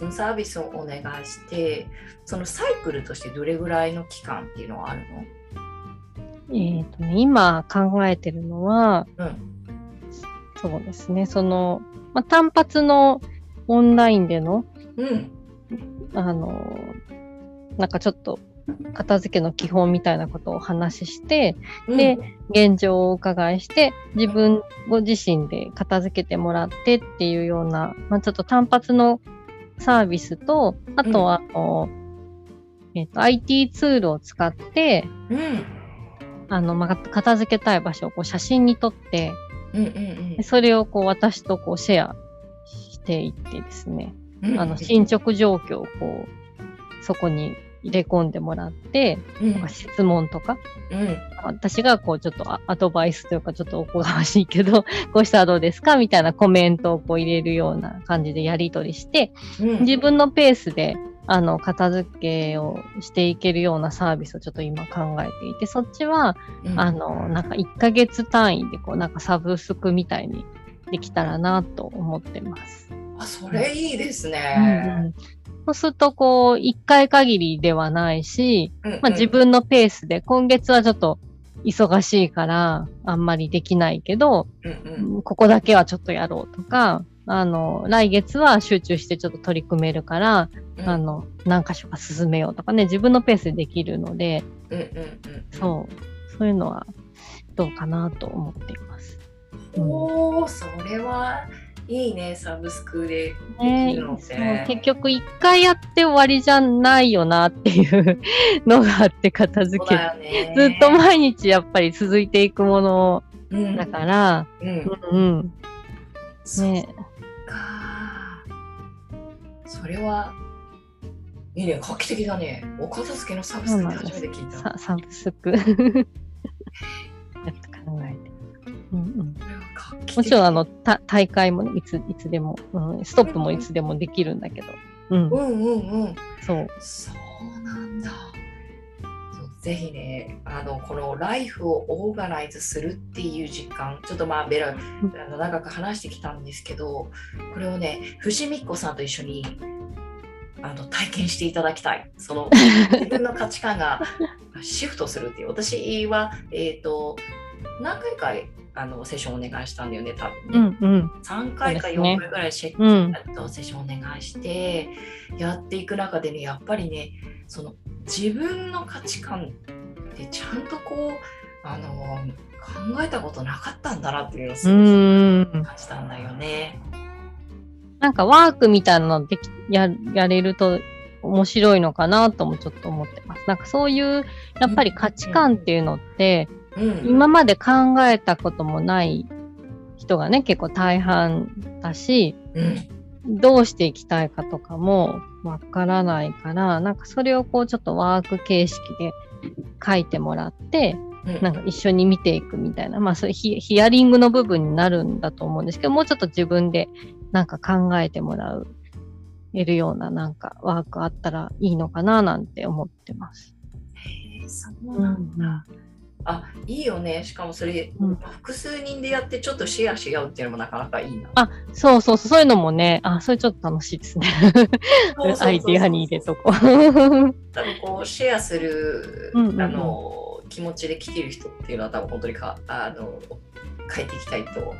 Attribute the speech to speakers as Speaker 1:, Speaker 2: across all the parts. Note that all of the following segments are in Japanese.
Speaker 1: そのサービスをお願いしてそのサイクルとしてどれぐらいの期間っていうのはあるの？
Speaker 2: えっ、とね、今考えてるのは、
Speaker 1: うん、
Speaker 2: そうですね、その、まあ、単発のオンラインでの、
Speaker 1: うん、
Speaker 2: あの、なんかちょっと片付けの基本みたいなことをお話しして、うん、で、現状をお伺いして、自分ご自身で片付けてもらってっていうような、まあ、ちょっと単発のサービスと、あとは、あの、えっ、と、IT ツールを使って、
Speaker 1: うん、
Speaker 2: あの、まあ、片付けたい場所をこう写真に撮って、
Speaker 1: うんうん
Speaker 2: うん、それをこう私とこうシェアしていってですね、うんうん、あの進捗状況をこうそこに入れ込んでもらって、うん、質問とか、
Speaker 1: うん、
Speaker 2: 私がこうちょっとアドバイスというかちょっとおこがましいけど こうしたらどうですかみたいなコメントをこう入れるような感じでやり取りして、うん、自分のペースであの片付けをしていけるようなサービスをちょっと今考えていてそっちは、あのなんか1ヶ月単位でこうなんかサブスクみたいにできたらなと思ってます。
Speaker 1: あそれいいですね。
Speaker 2: うんうん。そうすると、こう、一回限りではないし、うんうん、まあ自分のペースで、今月はちょっと忙しいから、あんまりできないけど、
Speaker 1: うんうん、
Speaker 2: ここだけはちょっとやろうとか、あの、来月は集中してちょっと取り組めるから、うん、あの、何箇所か進めようとかね、自分のペースでできるので、
Speaker 1: うんうんうん、
Speaker 2: そう、そういうのはどうかなと思っています。
Speaker 1: おー、それはいいねサブスクでできるのって、ね、
Speaker 2: 結局一回やって終わりじゃないよなっていうのがあって片付け、
Speaker 1: ね、
Speaker 2: ずっと毎日やっぱり続いていくものだから、
Speaker 1: うん、
Speaker 2: うん、うん、
Speaker 1: ね。かそれはいいね画期的だね。お片付けのサブスクって初めて聞いた。
Speaker 2: サブスク。やっと考えもちろんあの大会も、ね、いついつでも、うん、ストップもいつでもできるんだけど。
Speaker 1: うん、うんうんうん
Speaker 2: そう。
Speaker 1: そうなんだ。ぜひねあのこのライフをオーガナイズするっていう実感ちょっとまあベラあの長く話してきたんですけどこれをね藤美子さんと一緒にあの体験していただきたいその自分の価値観がシフトするっていう私は、えーと何回かあのセッションお願いしたんだよね、多
Speaker 2: 分ね。うんうん、
Speaker 1: 3回か4回ぐらいシェックとセッションお願いして、やっていく中でね、やっぱりね、その自分の価値観ってちゃんとこう、あの考えたことなかったんだなっていうのをすごく感じたんだよね。
Speaker 2: なんかワークみたいなのできややれると面白いのかなともちょっと思ってます。なんかそういうやっぱり価値観っていうのって、うん
Speaker 1: うん、
Speaker 2: 今まで考えたこともない人がね、結構大半だし、
Speaker 1: うん、
Speaker 2: どうしていきたいかとかもわからないから、なんかそれをこうちょっとワーク形式で書いてもらって、うん、なんか一緒に見ていくみたいな、まあそういうヒヒアリングの部分になるんだと思うんですけど、もうちょっと自分でなんか考えてもらう、得るようななんかワークあったらいいのかななんて思ってます。
Speaker 1: へえ、そうなんだ。うんあいいよね。しかもそれ、うん、複数人でやってちょっとシェアし合うっていうのもなかなかいいな。
Speaker 2: あそうそうそう。いうのもねあそれちょっと楽しいですね。アイディアに入れとこ多
Speaker 1: 分こうシェアする、うんうんうん、あの気持ちで来てる人っていうのは多分本当にかあの変えていきたいと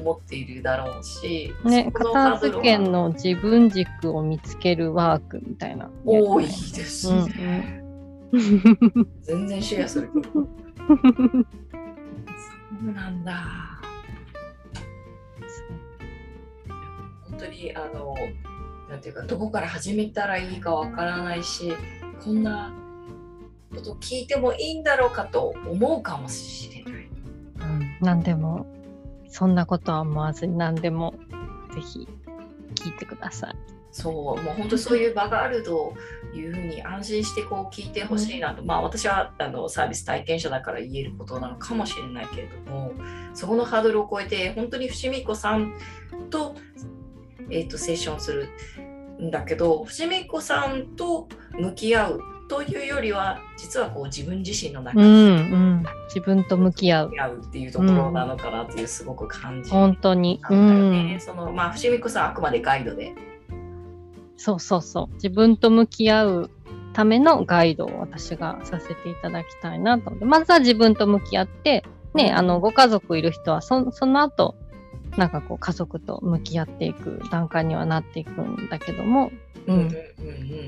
Speaker 1: 思っているだろうし、
Speaker 2: ね、片付けの自分軸を見つけるワークみたいな。
Speaker 1: 多いですね。うん、全然シェアする。そうなんだ。本当にあのなんていうかどこから始めたらいいかわからないしこんなこと聞いてもいいんだろうかと思うかもしれない。
Speaker 2: うん、何でもそんなことは思わずに何でもぜひ聞いてください。
Speaker 1: そうもう本当そういう場があるというふうに安心してこう聞いてほしいなと、まあ私はあのサービス体験者だから言えることなのかもしれないけれどもそこのハードルを超えて本当に伏見子さんと,、えーと、セッションするんだけど伏見子さんと向き合うというよりは実はこう自分自身の中で、うんう
Speaker 2: ん、自分と向き合う。
Speaker 1: っていうところなのかなというすごく感じ、
Speaker 2: うん、本当に、
Speaker 1: うん、そのまあ伏見子さんあくまでガイドで
Speaker 2: そうそうそう。自分と向き合うためのガイドを私がさせていただきたいなと思って。まずは自分と向き合って、ね、あの、ご家族いる人はそ、その後、なんかこう、家族と向き合っていく段階にはなっていくんだけども、うん。うんうん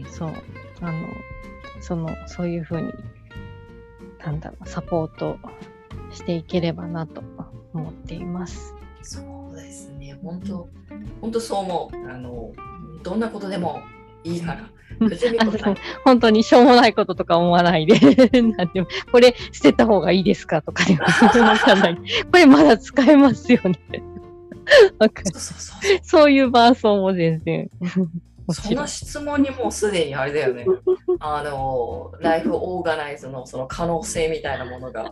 Speaker 2: うん、そう。あの、その、そういうふうに、なんだろう、サポートしていければなと思っています。
Speaker 1: そうですね。本当、本当そう思う。あの、どんなことでもいいから。
Speaker 2: 本当にしょうもないこととか思わないで。これ捨てた方がいいですかとかでも。これまだ使えますよね。そういうバーソンも全然。
Speaker 1: その質問にもうすでにあれだよね。あのライフオーガナイズのその可能性みたいなものが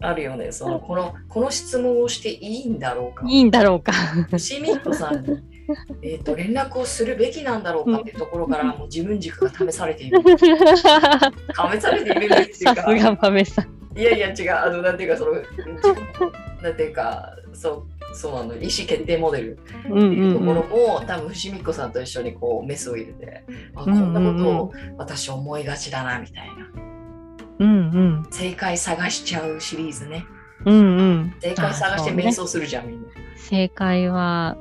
Speaker 1: あるよね。そのこのこの質問をしていいんだろうか。
Speaker 2: いいんだろうか。
Speaker 1: さんに えーと、連絡をするべきなんだろうかっていうところから、もう自分軸が試されている。試されているんです
Speaker 2: さすが豆さ
Speaker 1: ん。いやいや違う、あの、なんていうか、その、なんていうか、そう、そうなの、意思決定モデルっていうところも、多分、伏見子さんと一緒にこう、メスを入れて、あこんなことを私思いがちだな、みたいな。
Speaker 2: うんうん、
Speaker 1: 正解探しちゃうシリーズね。
Speaker 2: うんうん、
Speaker 1: 正解探して瞑想するじゃん、ね、みんな。
Speaker 2: 正解は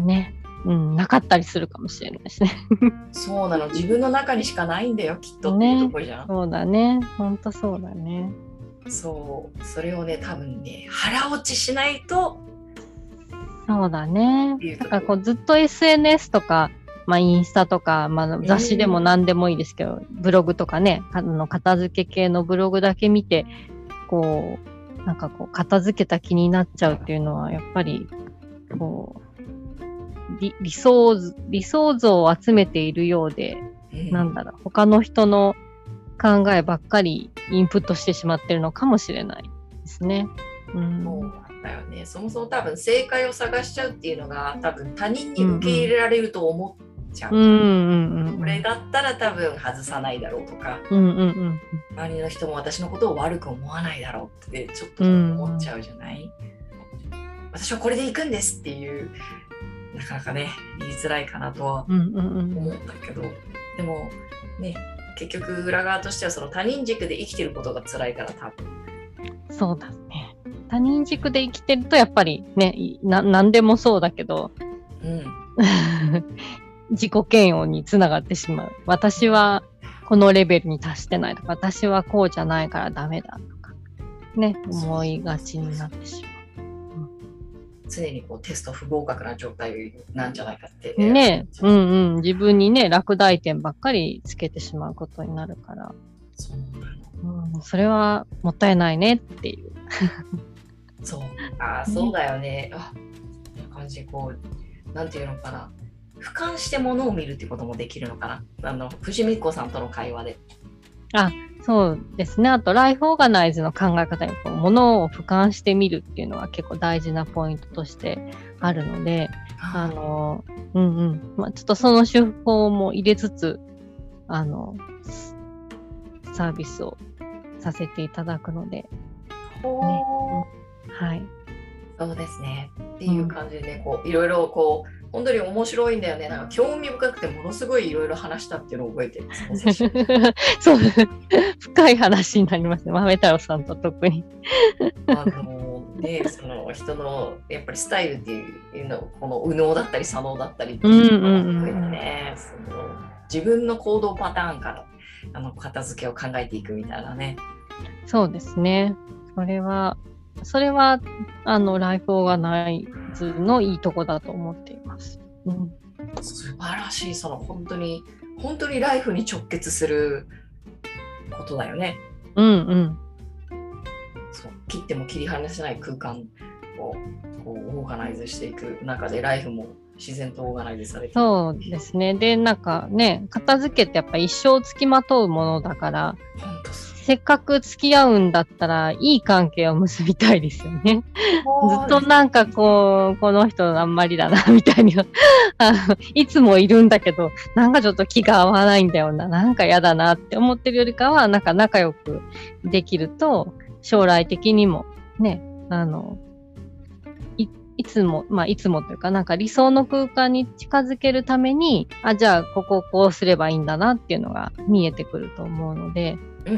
Speaker 2: ね、うん、なかったりするかもしれないですね。
Speaker 1: そうなの、自分の中にしかないんだよ、きっとってとこじゃん。ね、
Speaker 2: そうだね、ほんとそうだね。
Speaker 1: そう、それをね、多分ね、腹落ちしないと。
Speaker 2: そうだね。なんかこうずっと SNS とか、まあ、インスタとか、まあ、雑誌でも何でもいいですけど、ブログとかね、あの片付け系のブログだけ見て、こう、なんかこう、片付けた気になっちゃうっていうのは、やっぱり、こう、理理想理想像を集めているようで、なんだろう、他の人の考えばっかりインプットしてしまってるのかもしれないですね。
Speaker 1: うん、そうなんだよね。そもそも多分正解を探しちゃうっていうのが多分他人に受け入れられると思っちゃう。うんうんうん、これだったら多分外さないだろうとか、うんうんうん、周りの人も私のことを悪く思わないだろうってちょっと思っちゃうじゃない、うん、私はこれで行くんですっていうなかなかね言いづらいかなとは思ったけど、うん。うんうん、でもね結局裏側としてはその他人軸で生きてることが辛いから多分。
Speaker 2: そうだね。他人軸で生きてるとやっぱりねな何でもそうだけど、うん、自己嫌悪につながってしまう。私はこのレベルに達してないとか私はこうじゃないからダメだとかね思いがちになってしまう
Speaker 1: 常にこうテスト不合格な状態なんじゃないかって。
Speaker 2: ねうんうん。自分にね、落第点ばっかりつけてしまうことになるから。そううん、それはもったいないねっていう。
Speaker 1: そう。ああ、そうだよね。あこんな感じこう、なんていうのかな。俯瞰してものを見るってこともできるのかな。あの、藤美子さんとの会話で。
Speaker 2: あ、そうですね。あと、ライフオーガナイズの考え方にこう、ものを俯瞰してみるっていうのは結構大事なポイントとしてあるので、あの、うんうん。まあ、ちょっとその手法も入れつつ、あの、サービスをさせていただくので、ね、はい。
Speaker 1: そうですね。っていう感じでね、こういろいろこう本当に面白いんだよね。なんか興味深くてものすごいいろいろ話したっていうのを覚えてる
Speaker 2: そう、深い話になりますね。豆太郎さんと特に。
Speaker 1: あのね、その人のやっぱりスタイルっていうのこの右脳だったり左脳だったりっていうのを含めてね、その自分の行動パターンからあの片付けを考えていくみたいなね。
Speaker 2: そうですね。それはそれは、あの、ライフオーガナイズのいいとこだと思っています。うん、
Speaker 1: 素晴らしい、その本当に、本当にライフに直結することだよね。
Speaker 2: うんうん。
Speaker 1: そう切っても切り離せない空間をこうオーガナイズしていく中でライフも自然とオーガナイズされて
Speaker 2: そうですね。で、なんかね、片付けってやっぱ一生つきまとうものだから、
Speaker 1: 本当そ
Speaker 2: せっかく付き合うんだったら、いい関係を結びたいですよね。ずっとなんかこう、この人あんまりだな、みたいにあの、いつもいるんだけど、なんかちょっと気が合わないんだよな、なんか嫌だなって思ってるよりかは、なんか仲良くできると、将来的にもね、あの、いいつも、まあいつもというか、なんか理想の空間に近づけるために、あ、じゃあこここうすればいいんだなっていうのが見えてくると思うので、
Speaker 1: うん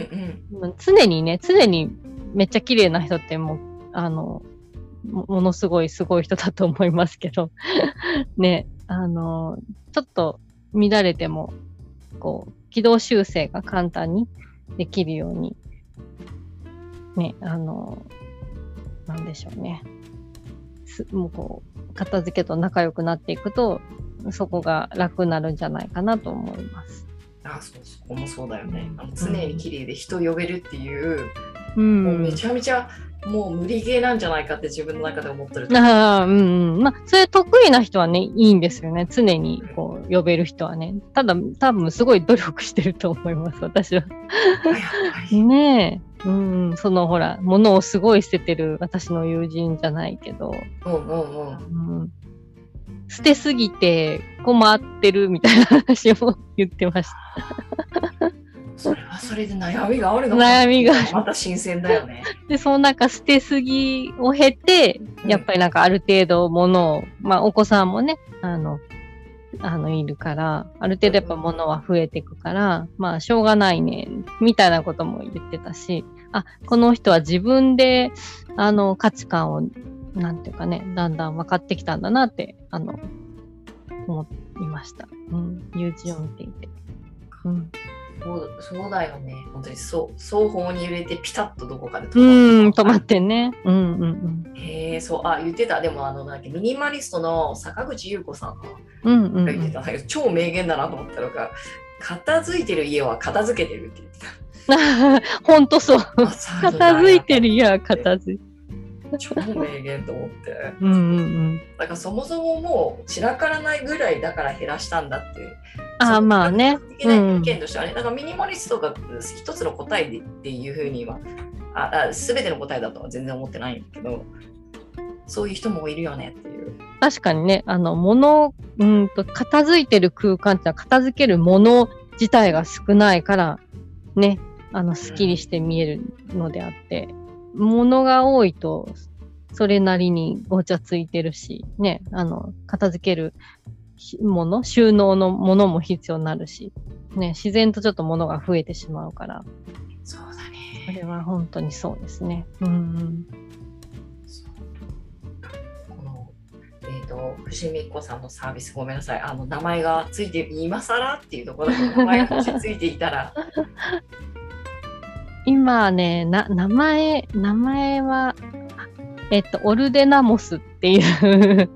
Speaker 1: うん
Speaker 2: 常にね、常にめっちゃ綺麗な人ってもう、あの、ものすごいすごい人だと思いますけど、ね、あの、ちょっと乱れても、こう、軌道修正が簡単にできるように、ね、あの、なんでしょうね。すもうこう、片付けと仲良くなっていくと、そこが楽になるんじゃないかなと思います。
Speaker 1: あそうそこもそうだよねあの常に綺麗で人呼べるっていう、
Speaker 2: う。
Speaker 1: もうんめちゃめちゃもう無理ゲーなんじゃないかって自分の中で思ってる
Speaker 2: ああ、うんうん。まあ、それ得意な人はね、いいんですよね。常にこう、呼べる人はね。ただ、多分すごい努力してると思います、私は。ねえ。うん、そのほら、物をすごい捨ててる私の友人じゃないけど、
Speaker 1: うんうんうん
Speaker 2: うん、捨てすぎて困ってるみたいな話を言ってました。
Speaker 1: それはそれで悩みがあるの
Speaker 2: 悩みが。
Speaker 1: また新鮮だよね。
Speaker 2: で、そのなんか捨てすぎを経て、やっぱりなんかある程度物を、まあお子さんもね、あの、あの、いるから、ある程度やっぱ物は増えていくから、まあしょうがないね、みたいなことも言ってたし、あ、この人は自分で、あの、価値観を、なんていうかね、だんだん分かってきたんだなって、あの、思いました。うん、YouTube を見ていて。うん。
Speaker 1: そうそうだよね本当にそう双方に揺れてピタッとどこかで
Speaker 2: う
Speaker 1: 止
Speaker 2: ん、止まってね。うんうんうん。
Speaker 1: へえそうあ言ってたでもあのなんだっけミニマリストの坂口優子さんが
Speaker 2: うんうん、う
Speaker 1: 言って
Speaker 2: ん。
Speaker 1: た超名言だなと思ったのが片付いてる家は片付けてるって言ってた
Speaker 2: ほんとそう。片付いてる家は片付いて
Speaker 1: 超名言と思って。
Speaker 2: る。うんうんうん。
Speaker 1: だからそもそももう散らからないぐらいだから減らしたんだって
Speaker 2: ああ、まあね。
Speaker 1: 意見としてはね、だからミニマリストが一つの答えでっていうふうにはああ全ての答えだとは全然思ってないんだけどそういう人もいるよねっていう。
Speaker 2: 確かにね、あの、物、うんと、片付いてる空間ってのは片付けるもの自体が少ないから、ね、あの、スッキリして見えるのであって、物が多いと、それなりにごちゃついてるし、ね、あの、片付けるしもの、収納のものも必要になるし、ね、自然とちょっと物が増えてしまうから、
Speaker 1: そうだ
Speaker 2: そ
Speaker 1: ね
Speaker 2: れは本当にそうですね。うんうん。
Speaker 1: このえっ、と伏見子さんのサービスごめんなさいあの名前がついて今更っていうところで名前がもしついていたら
Speaker 2: 今ね、な、名前、名前は、あえっと、オルデナモスっていう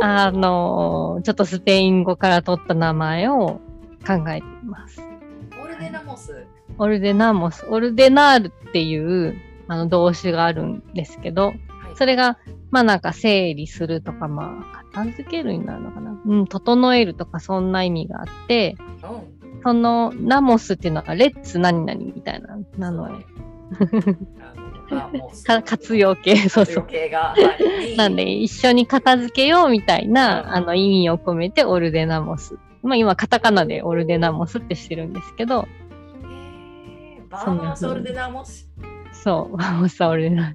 Speaker 2: あの、ちょっとスペイン語から取った名前を考えています。
Speaker 1: オルデナモス？
Speaker 2: オルデナモス、オルデナールっていうあの動詞があるんですけど、
Speaker 1: はい
Speaker 2: それが、まあなんか整理するとか、まあ片付けるになるのかな。うん、整えるとかそんな意味があって、
Speaker 1: うん
Speaker 2: そのナモスっていうのはレッツ何々みたいな、なので、
Speaker 1: あのあもう
Speaker 2: か活用形、そうそう。なんで、一緒に片付けようみたいな、
Speaker 1: うん。
Speaker 2: あの、意味を込めてオルデナモス。まあ今、カタカナでオルデナモスってしてるんですけど、
Speaker 1: えー Vamos ordenamos？
Speaker 2: そう、 vamos a ordena、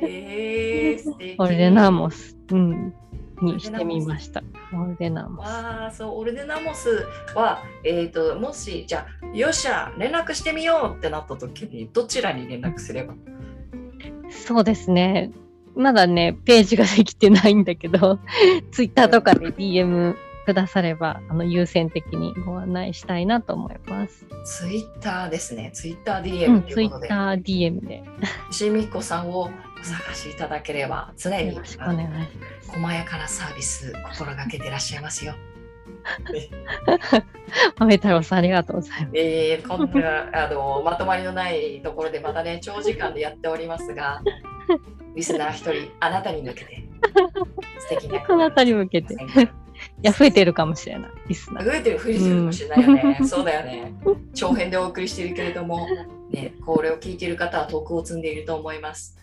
Speaker 1: えー、素敵。
Speaker 2: Ordena mos、うん、にしてみました。 Ordenamo s。
Speaker 1: わあそう Ordenamos は、えー、ともしじゃあよっしゃ連絡してみようってなった時にどちらに連絡すれば？
Speaker 2: そうですね。まだね、ページができてないんだけど、ツイッターとかで DM くだされば、あの、優先的にご案内したいなと思います。
Speaker 1: ツイッターですねツイッター
Speaker 2: う
Speaker 1: DM
Speaker 2: ん、ツイ
Speaker 1: ということで、
Speaker 2: ッター DM で
Speaker 1: 石美子さんをお探しいただければ常に。細やかなサービス心がけてらっしゃいますよ。
Speaker 2: 豆太郎さん、ありがとうございます。
Speaker 1: えー、こんなあのまとまりのないところでまたね長時間でやっておりますが リスナー一人あなたに向けて
Speaker 3: 素敵な。
Speaker 2: そなたに向けて。いや、増えてるかもしれない。リスナー。
Speaker 3: 増えてる、増えてるかもしれないよね。うん、そうだよね。長編でお送りしてるけれども、ね、これを聞いている方は徳を積んでいると思います。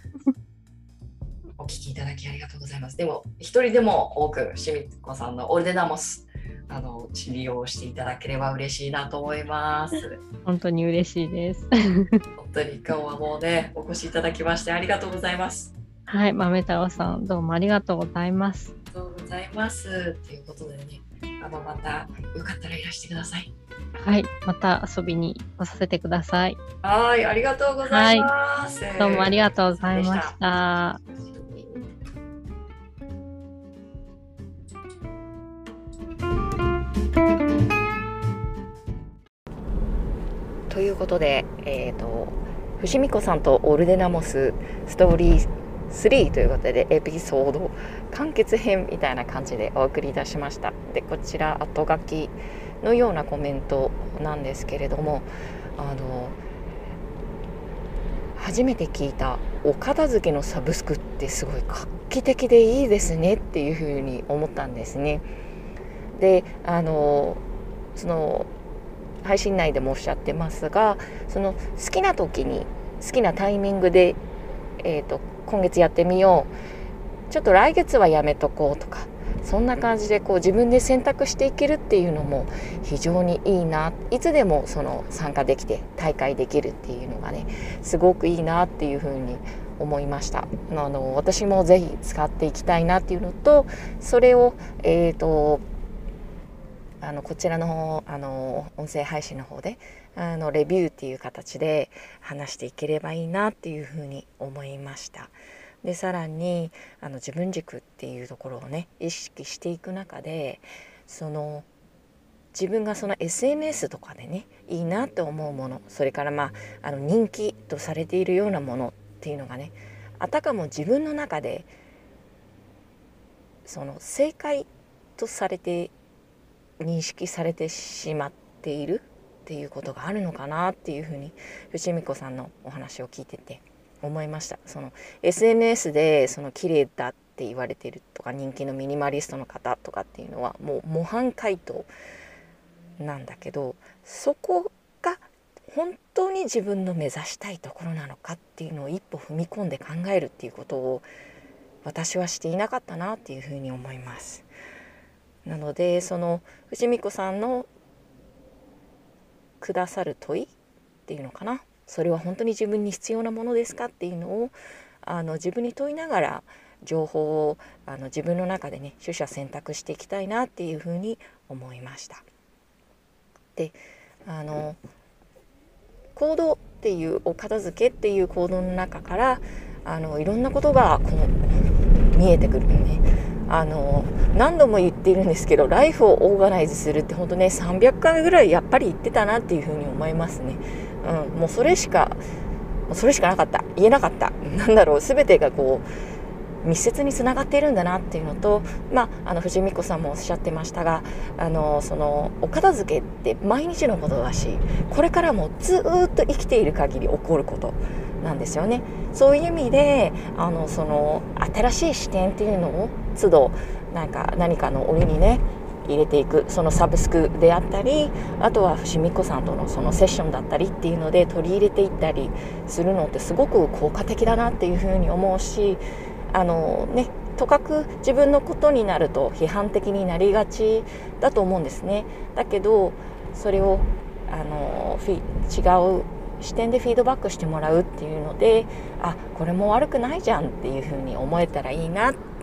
Speaker 3: お聞きいただきありがとうございます。でも、一人でも多く、しみこさんのオルデナモス、あの利用していただければ嬉しいなと思います。
Speaker 2: 本当に嬉しいです。
Speaker 3: 本当に今日はもうね、お越しいただきましてありがとうございます。
Speaker 2: はい、豆太郎さん、どうもありがとうございます。
Speaker 3: ありがとうございます。ということでね、あのまたよかったらいらしてください。
Speaker 2: はい、また遊びに来させてください。
Speaker 3: はい、ありがとうございます。
Speaker 2: はい、どうもありがとうございました。
Speaker 3: ということで、えーと、伏見子さんとオルデナモスストーリー3ということでエピソード完結編みたいな感じでお送りいたしましたでこちら後書きのようなコメントなんですけれどもあの初めて聞いたお片付けのサブスクってすごい画期的でいいですねっていうふうに思ったんですね。であのその配信内でもおっしゃってますがその好きな時に好きなタイミングで、えーと、今月やってみようちょっと来月はやめとこうとかそんな感じでこう自分で選択していけるっていうのも非常にいいないつでもその参加できて大会できるっていうのがねすごくいいなっていうふうに思いました。あの私もぜひ使っていきたいなっていうのとそれをえ、ー、とあのこちらのあの音声配信の方であのレビューっていう形で話していければいいなっていうふうに思いました。でさらにあの自分軸っていうところをね意識していく中でその自分がその SNS とかでねいいなって思うものそれからまああの人気とされているようなものっていうのがねあたかも自分の中でその正解とされて認識されてしまっているっていうことがあるのかなっていうふうに伏見子さんのお話を聞いてて思いましたその SNS でその綺麗だって言われてるとか人気のミニマリストの方とかっていうのはもう模範解答なんだけどそこが本当に自分の目指したいところなのかっていうのを一歩踏み込んで考えるっていうことを私はしていなかったなっていうふうに思います。なのでその藤美子さんのくださる問いっていうのかな？それは本当に自分に必要なものですかっていうのをあの自分に問いながら情報をあの自分の中でね取捨選択していきたいなっていうふうに思いました。であの行動っていうお片付けっていう行動の中からあのいろんなことがこの見えてくるよね。あの何度も言っているんですけどライフをオーガナイズするって本当ね300回ぐらいやっぱり言ってたなっていうふうに思いますね、うん、もうそれしかそれしかなかった。言えなかった。なんだろう。全てがこう密接につながっているんだなっていうのと、まあ、あの藤美子さんもおっしゃってましたがあのそのお片付けって毎日のことだしこれからもずっと生きている限り起こることなんですよね。そういう意味であのその新しい視点っていうのを都度なんか何かの折にね入れていくそのサブスクであったりあとは伏見子さんとのそのセッションだったりっていうので取り入れていったりするのってすごく効果的だなっていうふうに思うしあのねとかく自分のことになると批判的になりがちだと思うんですね。だけどそれをあの違う視点でフィードバックしてもらうっていうのであこれも悪くないじゃんっていうふうに思えたらいいなって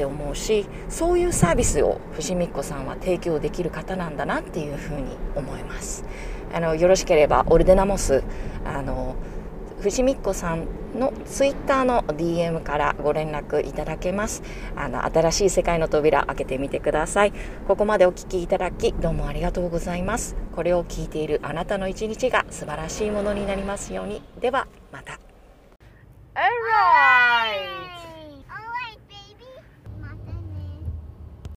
Speaker 3: って思うしそういうサービスを藤美子さんは提供できる方なんだなっていうふうに思います。あのよろしければオルデナモスあの藤美子さんのツイッターの DM からご連絡いただけます。あの新しい世界の扉開けてみてください。ここまでお聞きいただきどうもありがとうございます。これを聞いているあなたの一日が素晴らしいものになりますように。ではまた。Alright